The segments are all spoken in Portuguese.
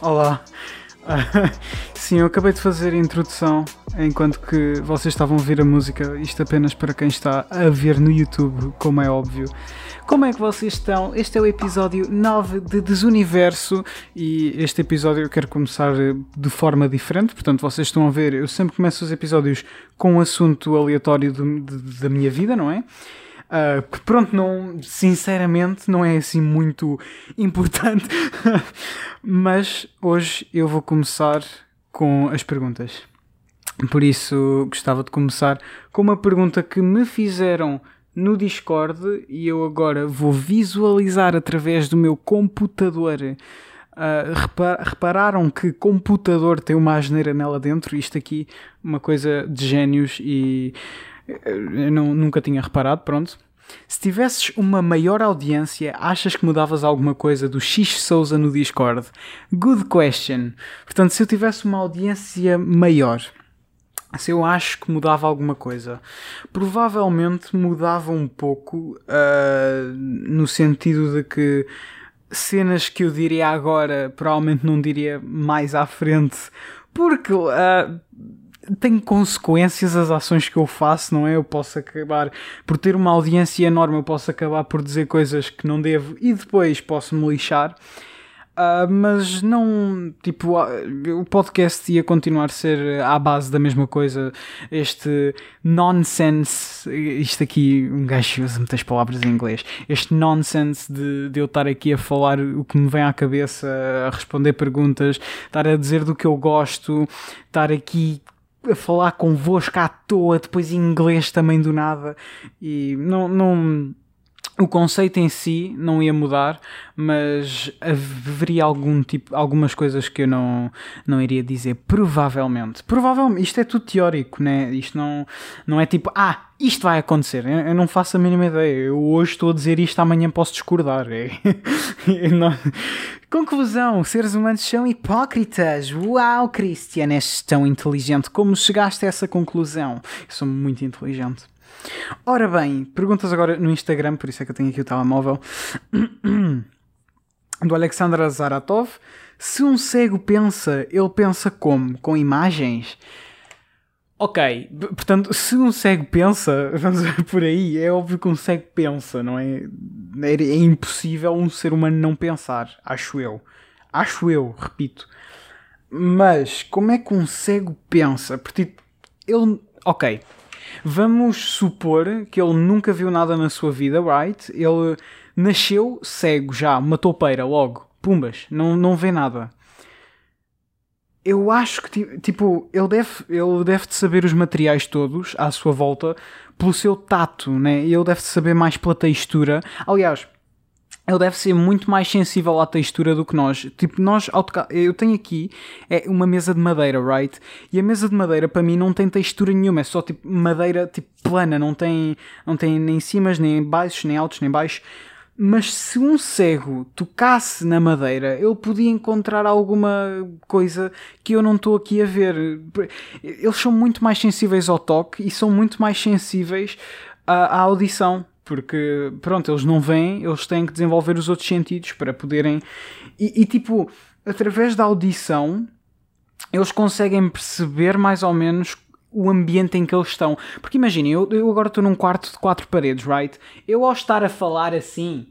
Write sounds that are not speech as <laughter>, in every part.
Olá. Sim, eu acabei de fazer a introdução enquanto que vocês estavam a ouvir a música, isto apenas para quem está a ver no YouTube, como é óbvio. Como é que vocês estão? Este é o episódio 9 de Desuniverso e este episódio eu quero começar de forma diferente, portanto vocês estão a ver, eu sempre começo os episódios com um assunto aleatório do, de, da minha vida, não é? Uh, que pronto, não, sinceramente não é assim muito <laughs> importante, mas hoje eu vou começar com as perguntas. Por isso gostava de começar com uma pergunta que me fizeram no Discord e eu agora vou visualizar através do meu computador. Uh, repararam que computador tem uma asneira nela dentro? Isto aqui, uma coisa de génios e eu não, nunca tinha reparado, pronto. Se tivesses uma maior audiência, achas que mudavas alguma coisa do X Souza no Discord? Good question. Portanto, se eu tivesse uma audiência maior, se eu acho que mudava alguma coisa, provavelmente mudava um pouco uh, no sentido de que cenas que eu diria agora provavelmente não diria mais à frente, porque uh, tem consequências as ações que eu faço, não é? Eu posso acabar por ter uma audiência enorme, eu posso acabar por dizer coisas que não devo e depois posso me lixar. Uh, mas não, tipo, uh, o podcast ia continuar a ser à base da mesma coisa. Este nonsense, isto aqui, um gajo usa muitas palavras em inglês. Este nonsense de, de eu estar aqui a falar o que me vem à cabeça, a responder perguntas, estar a dizer do que eu gosto, estar aqui a falar convosco à toa, depois em inglês também do nada. E não. não o conceito em si não ia mudar, mas haveria algum tipo, algumas coisas que eu não, não iria dizer, provavelmente. Provavelmente, isto é tudo teórico, né? Isto não, não é tipo, ah, isto vai acontecer. Eu, eu não faço a mínima ideia. Eu hoje estou a dizer isto, amanhã posso discordar. É, <laughs> não... Conclusão: seres humanos são hipócritas. Uau, Christian, és tão inteligente. Como chegaste a essa conclusão? Eu sou muito inteligente. Ora bem, perguntas agora no Instagram, por isso é que eu tenho aqui o telemóvel. <clears throat> Do Alexandra Zaratov. Se um cego pensa, ele pensa como? Com imagens? Ok, portanto, se um cego pensa, <laughs> vamos por aí, é óbvio que um cego pensa, não é? É, é impossível um ser humano não pensar, acho eu. Acho eu, repito. Mas como é que um cego pensa? Porque tipo, ele. Ok, Vamos supor que ele nunca viu nada na sua vida, right? Ele nasceu cego já, uma toupeira logo, pumbas, não, não vê nada. Eu acho que, tipo, ele deve, ele deve de saber os materiais todos à sua volta pelo seu tato, né? Ele deve de saber mais pela textura. Aliás, ele deve ser muito mais sensível à textura do que nós. Tipo, nós, eu tenho aqui é uma mesa de madeira, right? E a mesa de madeira para mim não tem textura nenhuma, é só tipo madeira tipo plana, não tem, não tem nem cimas, nem baixos, nem altos, nem baixos. Mas se um cego tocasse na madeira, ele podia encontrar alguma coisa que eu não estou aqui a ver. Eles são muito mais sensíveis ao toque e são muito mais sensíveis à, à audição porque pronto, eles não vêm, eles têm que desenvolver os outros sentidos para poderem. E, e, tipo, através da audição, eles conseguem perceber mais ou menos o ambiente em que eles estão. Porque imaginem, eu, eu agora estou num quarto de quatro paredes, right? Eu ao estar a falar assim,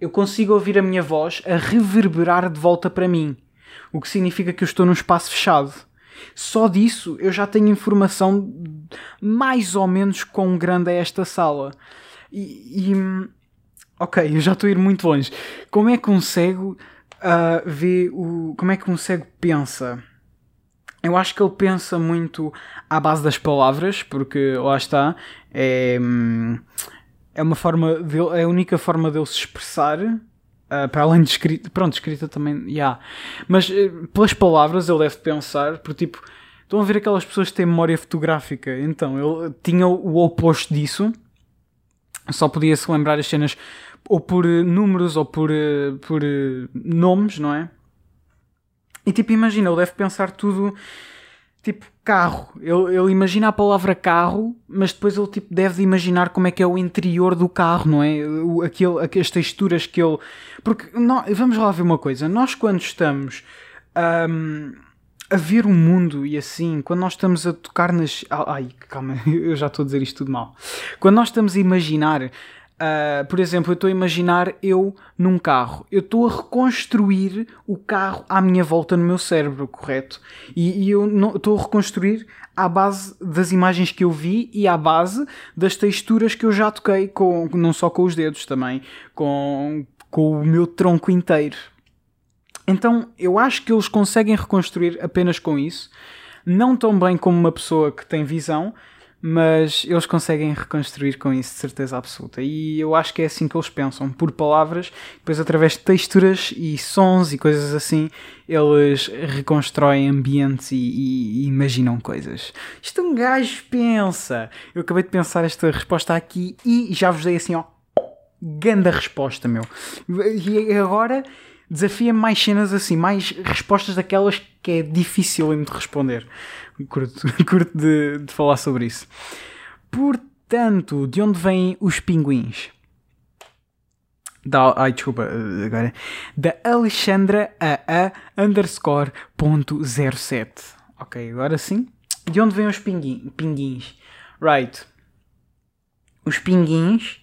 eu consigo ouvir a minha voz a reverberar de volta para mim. O que significa que eu estou num espaço fechado. Só disso eu já tenho informação mais ou menos quão grande é esta sala. E, e ok, eu já estou a ir muito longe. Como é que um cego uh, vê o. Como é que um cego pensa? Eu acho que ele pensa muito à base das palavras, porque lá está, é, é uma forma dele, é a única forma dele se expressar. Uh, para além de escrita, pronto, escrita também, já. Yeah. Mas uh, pelas palavras ele deve pensar, porque tipo, estão a ver aquelas pessoas que têm memória fotográfica, então ele tinha o oposto disso, só podia se lembrar as cenas ou por eh, números ou por, eh, por nomes, não é? E tipo, imagina, ele deve pensar tudo tipo carro. Ele, ele imagina a palavra carro, mas depois ele tipo, deve imaginar como é que é o interior do carro, não é? O, aquele, as texturas que ele. Porque vamos lá ver uma coisa. Nós quando estamos. Um, a ver o mundo e assim, quando nós estamos a tocar nas. Ai, calma, <laughs> eu já estou a dizer isto tudo mal. Quando nós estamos a imaginar, uh, por exemplo, eu estou a imaginar eu num carro, eu estou a reconstruir o carro à minha volta no meu cérebro, correto? E, e eu estou a reconstruir à base das imagens que eu vi e à base das texturas que eu já toquei, com, não só com os dedos também, com, com o meu tronco inteiro. Então eu acho que eles conseguem reconstruir apenas com isso. Não tão bem como uma pessoa que tem visão, mas eles conseguem reconstruir com isso de certeza absoluta. E eu acho que é assim que eles pensam, por palavras, depois através de texturas e sons e coisas assim, eles reconstroem ambientes e, e, e imaginam coisas. Isto um gajo pensa. Eu acabei de pensar esta resposta aqui e já vos dei assim, ó, ganda resposta, meu. E agora desafia mais cenas assim, mais respostas daquelas que é difícil de responder. Curto, <laughs> curto de, de falar sobre isso. Portanto, de onde vêm os pinguins? Da, ai, desculpa, agora. Da Alexandra a a underscore ponto 07. Ok, agora sim. De onde vêm os pinguins? pinguins? Right. Os pinguins.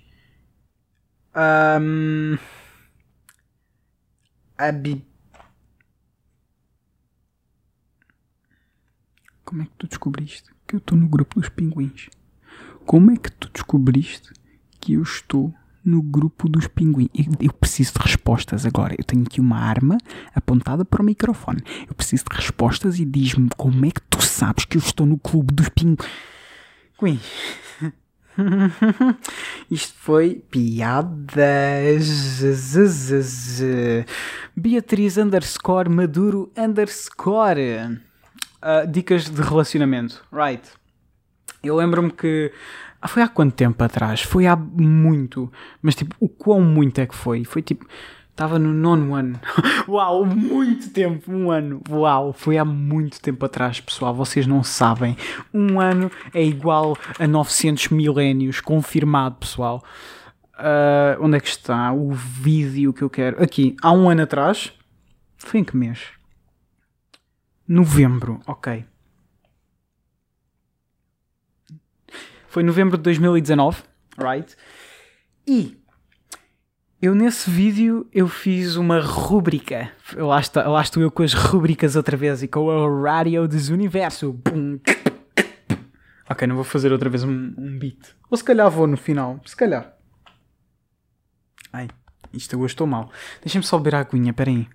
Um, a bi... Como é que tu descobriste que eu estou no grupo dos pinguins? Como é que tu descobriste que eu estou no grupo dos pinguins? Eu, eu preciso de respostas agora. Eu tenho aqui uma arma apontada para o microfone. Eu preciso de respostas e diz-me como é que tu sabes que eu estou no clube dos pinguins? <laughs> Isto foi piadas. Beatriz underscore Maduro underscore. Uh, dicas de relacionamento. Right. Eu lembro-me que. Ah, foi há quanto tempo atrás? Foi há muito. Mas tipo, o quão muito é que foi? Foi tipo. Estava no nono ano. <laughs> Uau, muito tempo, um ano. Uau, foi há muito tempo atrás, pessoal. Vocês não sabem. Um ano é igual a 900 milénios, confirmado, pessoal. Uh, onde é que está o vídeo que eu quero? Aqui, há um ano atrás. Foi em que mês? Novembro, ok. Foi novembro de 2019, right? E eu nesse vídeo eu fiz uma rúbrica. Lá, lá estou eu com as rúbricas outra vez e com a rádio dos universo. Ok, não vou fazer outra vez um, um beat. Ou se calhar vou no final. Se calhar. Ai, isto hoje estou mal. Deixem-me só beber a aguinha, peraí.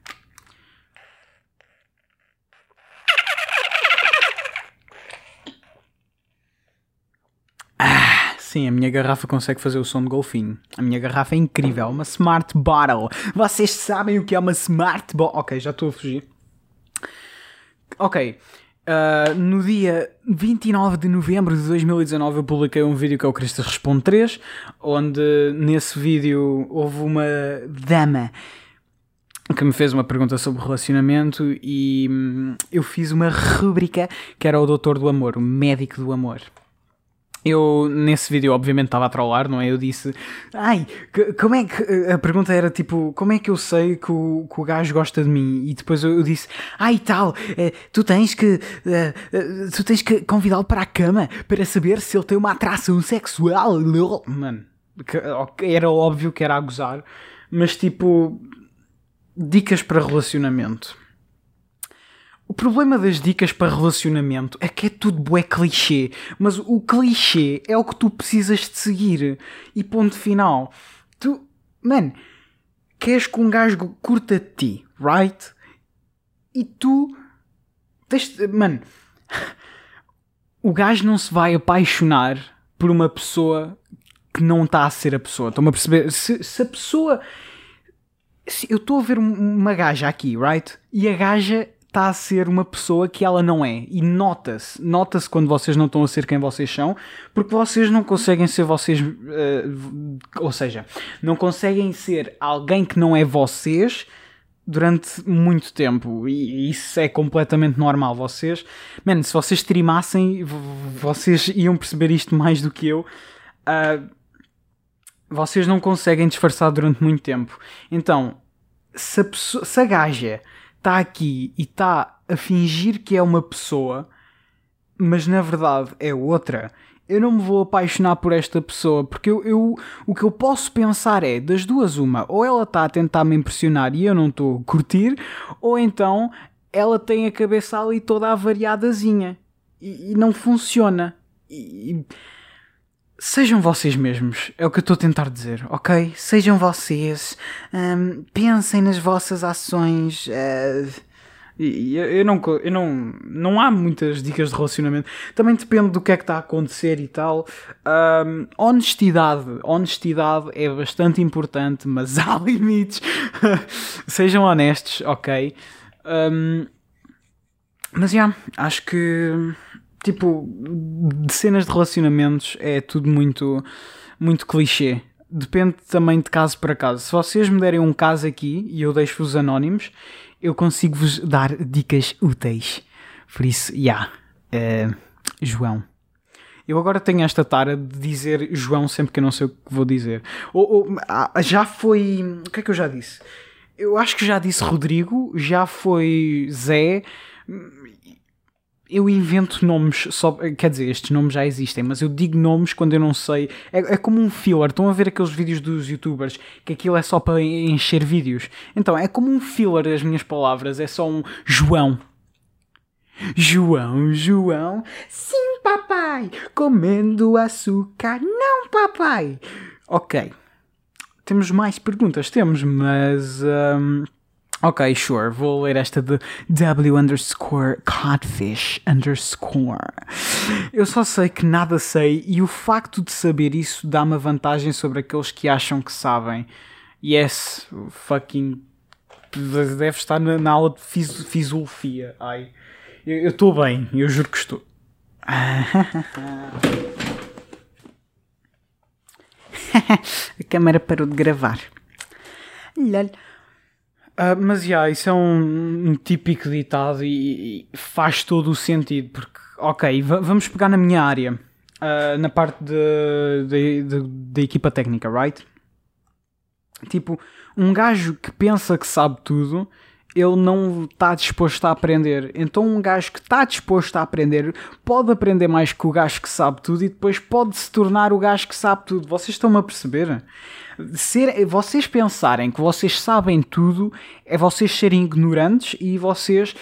Sim, a minha garrafa consegue fazer o som de golfinho. A minha garrafa é incrível, uma Smart Bottle. Vocês sabem o que é uma Smart Bottle? Ok, já estou a fugir. Ok. Uh, no dia 29 de novembro de 2019 eu publiquei um vídeo que é o Cristas Responde 3, onde nesse vídeo houve uma dama que me fez uma pergunta sobre relacionamento e hum, eu fiz uma rubrica que era o Doutor do Amor, o Médico do Amor. Eu, nesse vídeo, obviamente, estava a trollar, não é? Eu disse, ai, como é que. A pergunta era tipo, como é que eu sei que o, que o gajo gosta de mim? E depois eu, disse, ai, tal, eh, tu tens que. Eh, eh, tu tens que convidá-lo para a cama para saber se ele tem uma atração sexual. Mano, era óbvio que era a gozar, mas tipo. Dicas para relacionamento. O problema das dicas para relacionamento é que é tudo bué clichê, mas o clichê é o que tu precisas de seguir. E ponto final. Tu, man, queres que um gajo curta de ti, right? E tu, deixa, man, <laughs> o gajo não se vai apaixonar por uma pessoa que não está a ser a pessoa. Estão-me a perceber? Se, se a pessoa. Se eu estou a ver uma gaja aqui, right? E a gaja está a ser uma pessoa que ela não é. E nota-se, nota-se quando vocês não estão a ser quem vocês são, porque vocês não conseguem ser vocês, uh, ou seja, não conseguem ser alguém que não é vocês durante muito tempo e isso é completamente normal. Vocês, mano, se vocês streamassem, vocês iam perceber isto mais do que eu. Uh, vocês não conseguem disfarçar durante muito tempo. Então, se a, pessoa, se a gaja está aqui e está a fingir que é uma pessoa, mas na verdade é outra, eu não me vou apaixonar por esta pessoa, porque eu, eu, o que eu posso pensar é, das duas uma, ou ela está a tentar me impressionar e eu não estou a curtir, ou então ela tem a cabeça ali toda avariadazinha e, e não funciona. E, Sejam vocês mesmos, é o que eu estou a tentar dizer, ok? Sejam vocês, um, pensem nas vossas ações. Uh, e, eu, eu, não, eu não, não há muitas dicas de relacionamento. Também depende do que é que está a acontecer e tal. Um, honestidade, honestidade é bastante importante, mas <laughs> há limites. Sejam honestos, ok? Um, mas já, yeah, acho que tipo, de cenas de relacionamentos é tudo muito, muito clichê. Depende também de caso para caso. Se vocês me derem um caso aqui e eu deixo-vos anónimos, eu consigo-vos dar dicas úteis. Por isso, já. Yeah, uh, João. Eu agora tenho esta tara de dizer João sempre que eu não sei o que vou dizer. Ou, ou, ah, já foi. O que é que eu já disse? Eu acho que já disse Rodrigo, já foi Zé eu invento nomes só. Quer dizer, estes nomes já existem, mas eu digo nomes quando eu não sei. É, é, como um filler. Estão a ver aqueles vídeos dos youtubers que aquilo é só para encher vídeos. Então, é como um filler as minhas palavras. É só um João. João, João. Sim, papai. Comendo açúcar. Não, papai. Ok. Temos mais perguntas? Temos, mas. Um... Ok, sure. Vou ler esta de W underscore codfish underscore. Eu só sei que nada sei e o facto de saber isso dá-me vantagem sobre aqueles que acham que sabem. Yes, fucking. Deve estar na, na aula de fis, fisiologia. Ai. Eu estou bem, eu juro que estou. <laughs> A câmera parou de gravar. Lol. Uh, mas yeah, isso é um, um, típico ditado e, e, faz todo o sentido, porque, ok, vamos pegar na minha área, uh, na parte da equipa técnica, right? Tipo, um gajo que pensa que sabe tudo, ele não está disposto a aprender. Então, um gajo que está disposto a aprender pode aprender mais que o gajo que sabe tudo e depois pode se tornar o gajo que sabe tudo. Vocês estão-me a perceber? ser, vocês pensarem que vocês sabem tudo é vocês serem ignorantes e vocês,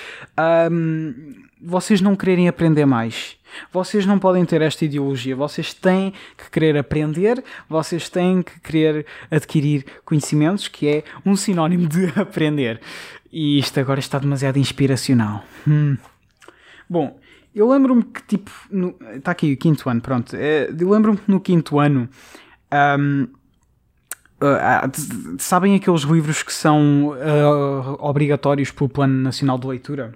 um, vocês não quererem aprender mais. Vocês não podem ter esta ideologia. Vocês têm que querer aprender, vocês têm que querer adquirir conhecimentos, que é um sinónimo de <laughs> aprender. E isto agora está demasiado inspiracional. Hum. Bom, eu lembro-me que, tipo, está aqui o quinto ano, pronto. É, eu lembro-me que no quinto ano. Um, Uh, sabem aqueles livros que são uh, obrigatórios pelo Plano Nacional de Leitura?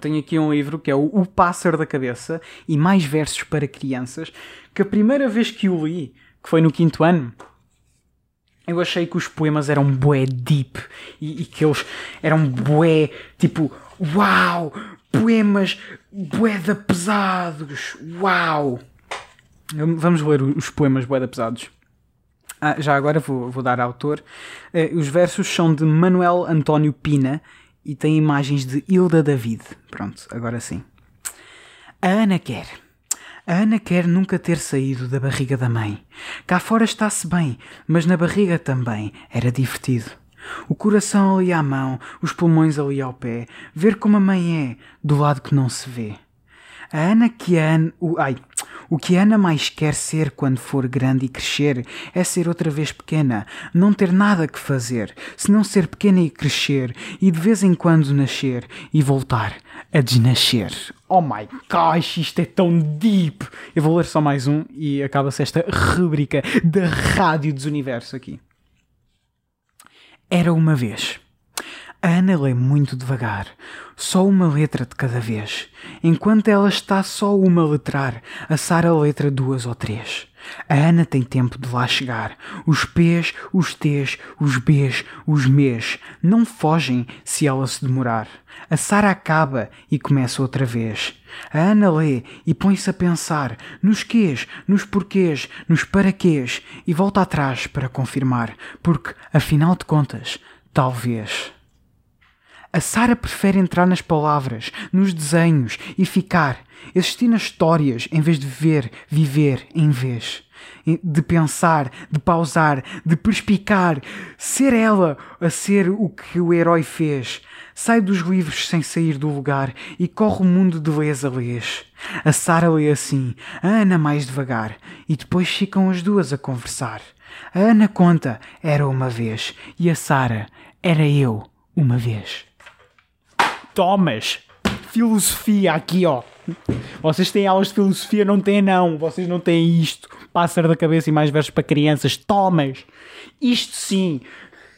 Tenho aqui um livro que é o, Pássaro da Cabeça e mais versos para crianças, que a primeira vez que o li, que foi no quinto ano, eu achei que os poemas eram bué deep e, e que eles eram bué tipo, uau, poemas bué da pesados, uau. Vamos ler os poemas bué da pesados. Ah, já agora vou, vou dar autor. Uh, os versos são de Manuel António Pina e têm imagens de Hilda David. Pronto, agora sim. A Ana quer. A Ana quer nunca ter saído da barriga da mãe. Cá fora está-se bem, mas na barriga também era divertido. O coração ali à mão, os pulmões ali ao pé, ver como a mãe é, do lado que não se vê. A Ana que a Ana. O, ai, o que Ana mais quer ser quando for grande e crescer é ser outra vez pequena, não ter nada que fazer, senão ser pequena e crescer, e de vez em quando nascer e voltar a desnascer. Oh my gosh, isto é tão deep! Eu vou ler só mais um e acaba-se esta rubrica da Rádio dos Universos aqui. Era uma vez. A Ana lê muito devagar, só uma letra de cada vez. Enquanto ela está só uma a letrar, a Sara letra duas ou três. A Ana tem tempo de lá chegar. Os P's, os T's, os B's, os M's não fogem se ela se demorar. A Sara acaba e começa outra vez. A Ana lê e põe-se a pensar nos quês, nos porquês, nos paraquês e volta atrás para confirmar, porque, afinal de contas, talvez. A Sara prefere entrar nas palavras, nos desenhos e ficar, existir nas histórias em vez de ver, viver em vez. De pensar, de pausar, de perspicar, ser ela a ser o que o herói fez. Sai dos livros sem sair do lugar e corre o mundo de lês a lês. A Sara lê assim, a Ana mais devagar, e depois ficam as duas a conversar. A Ana conta, era uma vez, e a Sara, era eu, uma vez. Thomas, filosofia aqui, ó. Vocês têm aulas de filosofia? Não têm, não. Vocês não têm isto. Pássaro da cabeça e mais versos para crianças. Thomas, isto sim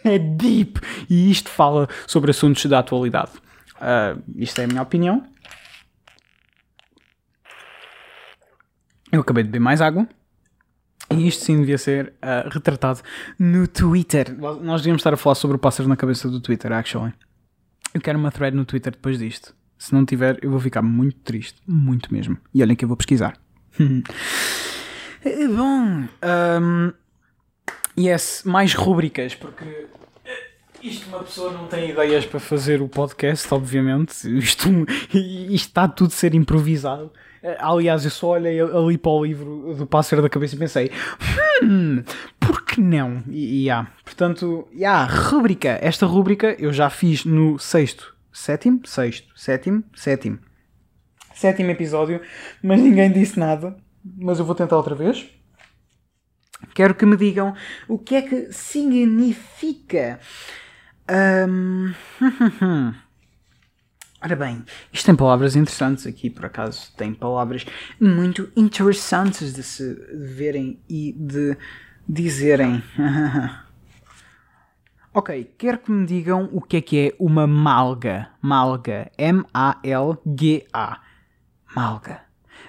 é deep. E isto fala sobre assuntos da atualidade. Uh, isto é a minha opinião. Eu acabei de beber mais água. E isto sim devia ser uh, retratado no Twitter. Nós devíamos estar a falar sobre o pássaro na cabeça do Twitter, actually. Eu quero uma thread no Twitter depois disto. Se não tiver, eu vou ficar muito triste. Muito mesmo. E olhem que eu vou pesquisar. <laughs> Bom. Um, yes, mais rúbricas, porque eh, isto uma pessoa não tem ideias para fazer o podcast, obviamente. Isto, <laughs> isto está tudo a ser improvisado. Eh, aliás, eu só olhei ali para o livro do Pássaro da Cabeça e pensei: hum, não? E, e ah, portanto, yeah, rúbrica. Esta rúbrica eu já fiz no sexto, sétimo, sexto, sétimo, sétimo, sétimo episódio, mas ninguém disse nada. Mas eu vou tentar outra vez. Quero que me digam o que é que significa. Um... <laughs> Ora bem, isto tem palavras interessantes aqui, por acaso. Tem palavras muito interessantes de se verem e de dizerem. <laughs> ok, quero que me digam o que é que é uma malga. Malga. M-A-L-G-A. Malga.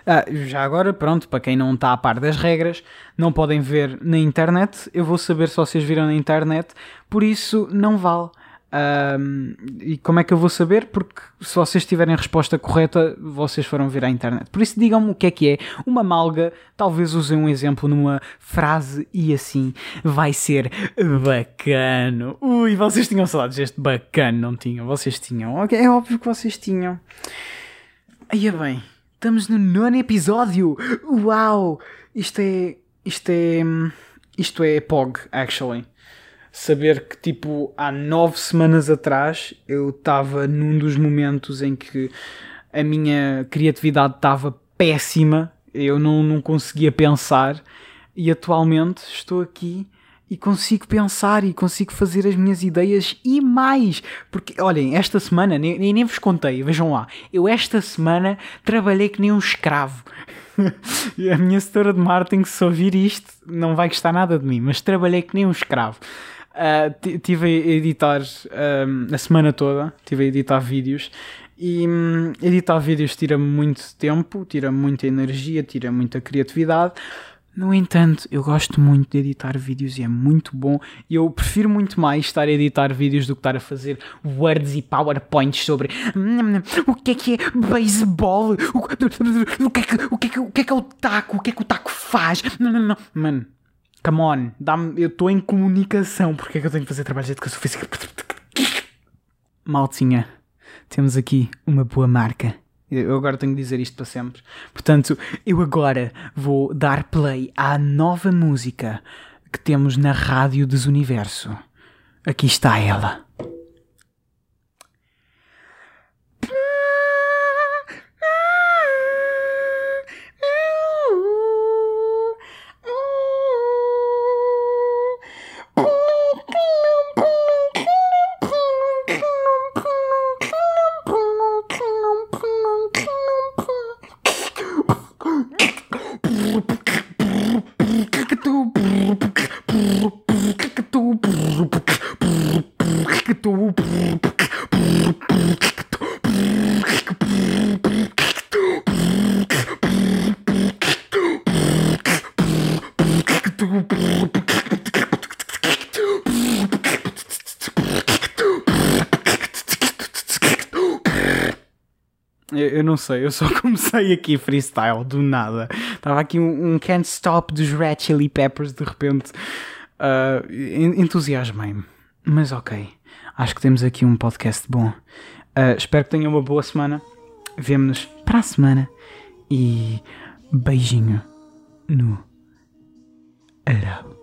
Ah, já agora, pronto, para quem não está a par das regras, não podem ver na internet. Eu vou saber se vocês viram na internet, por isso não vale. Um, e como é que eu vou saber? Porque se vocês tiverem a resposta correta, vocês foram ver à internet. Por isso, digam-me o que é que é uma malga. Talvez usem um exemplo numa frase e assim vai ser bacano. Ui, vocês tinham saudades deste bacano, não tinham? Vocês tinham. É óbvio que vocês tinham. Aí é bem, estamos no nono episódio. Uau! Isto é. Isto é. Isto é POG, actually saber que tipo há nove semanas atrás eu estava num dos momentos em que a minha criatividade estava péssima, eu não, não conseguia pensar e atualmente estou aqui e consigo pensar e consigo fazer as minhas ideias e mais. Porque, olhem, esta semana, nem, nem vos contei, vejam lá, eu esta semana trabalhei que nem um escravo. <laughs> a minha setora de marketing, se ouvir isto, não vai gostar nada de mim, mas trabalhei que nem um escravo. Uh, a editar uh, a semana toda, estive a editar vídeos e um, editar vídeos tira muito tempo, tira muita energia, tira muita criatividade. No entanto, eu gosto muito de editar vídeos e é muito bom. E eu prefiro muito mais estar a editar vídeos do que estar a fazer words e powerpoints sobre o que é que é beisebol, o, o, que é que, o, que é que, o que é que é o taco, o que é que o taco faz. Não, não, não. Mano, Come on, eu estou em comunicação, porque é que eu tenho que fazer trabalhos de educação física? Maltinha, temos aqui uma boa marca. Eu agora tenho que dizer isto para sempre. Portanto, eu agora vou dar play à nova música que temos na Rádio Desuniverso. Aqui está ela. Eu, não sei, eu só <laughs> comecei aqui freestyle do nada. Estava aqui um, um Can't Stop dos Red Chili Peppers, de repente uh, entusiasmei-me. Mas ok, acho que temos aqui um podcast bom. Uh, espero que tenham uma boa semana. Vemo-nos para a semana e beijinho no arão.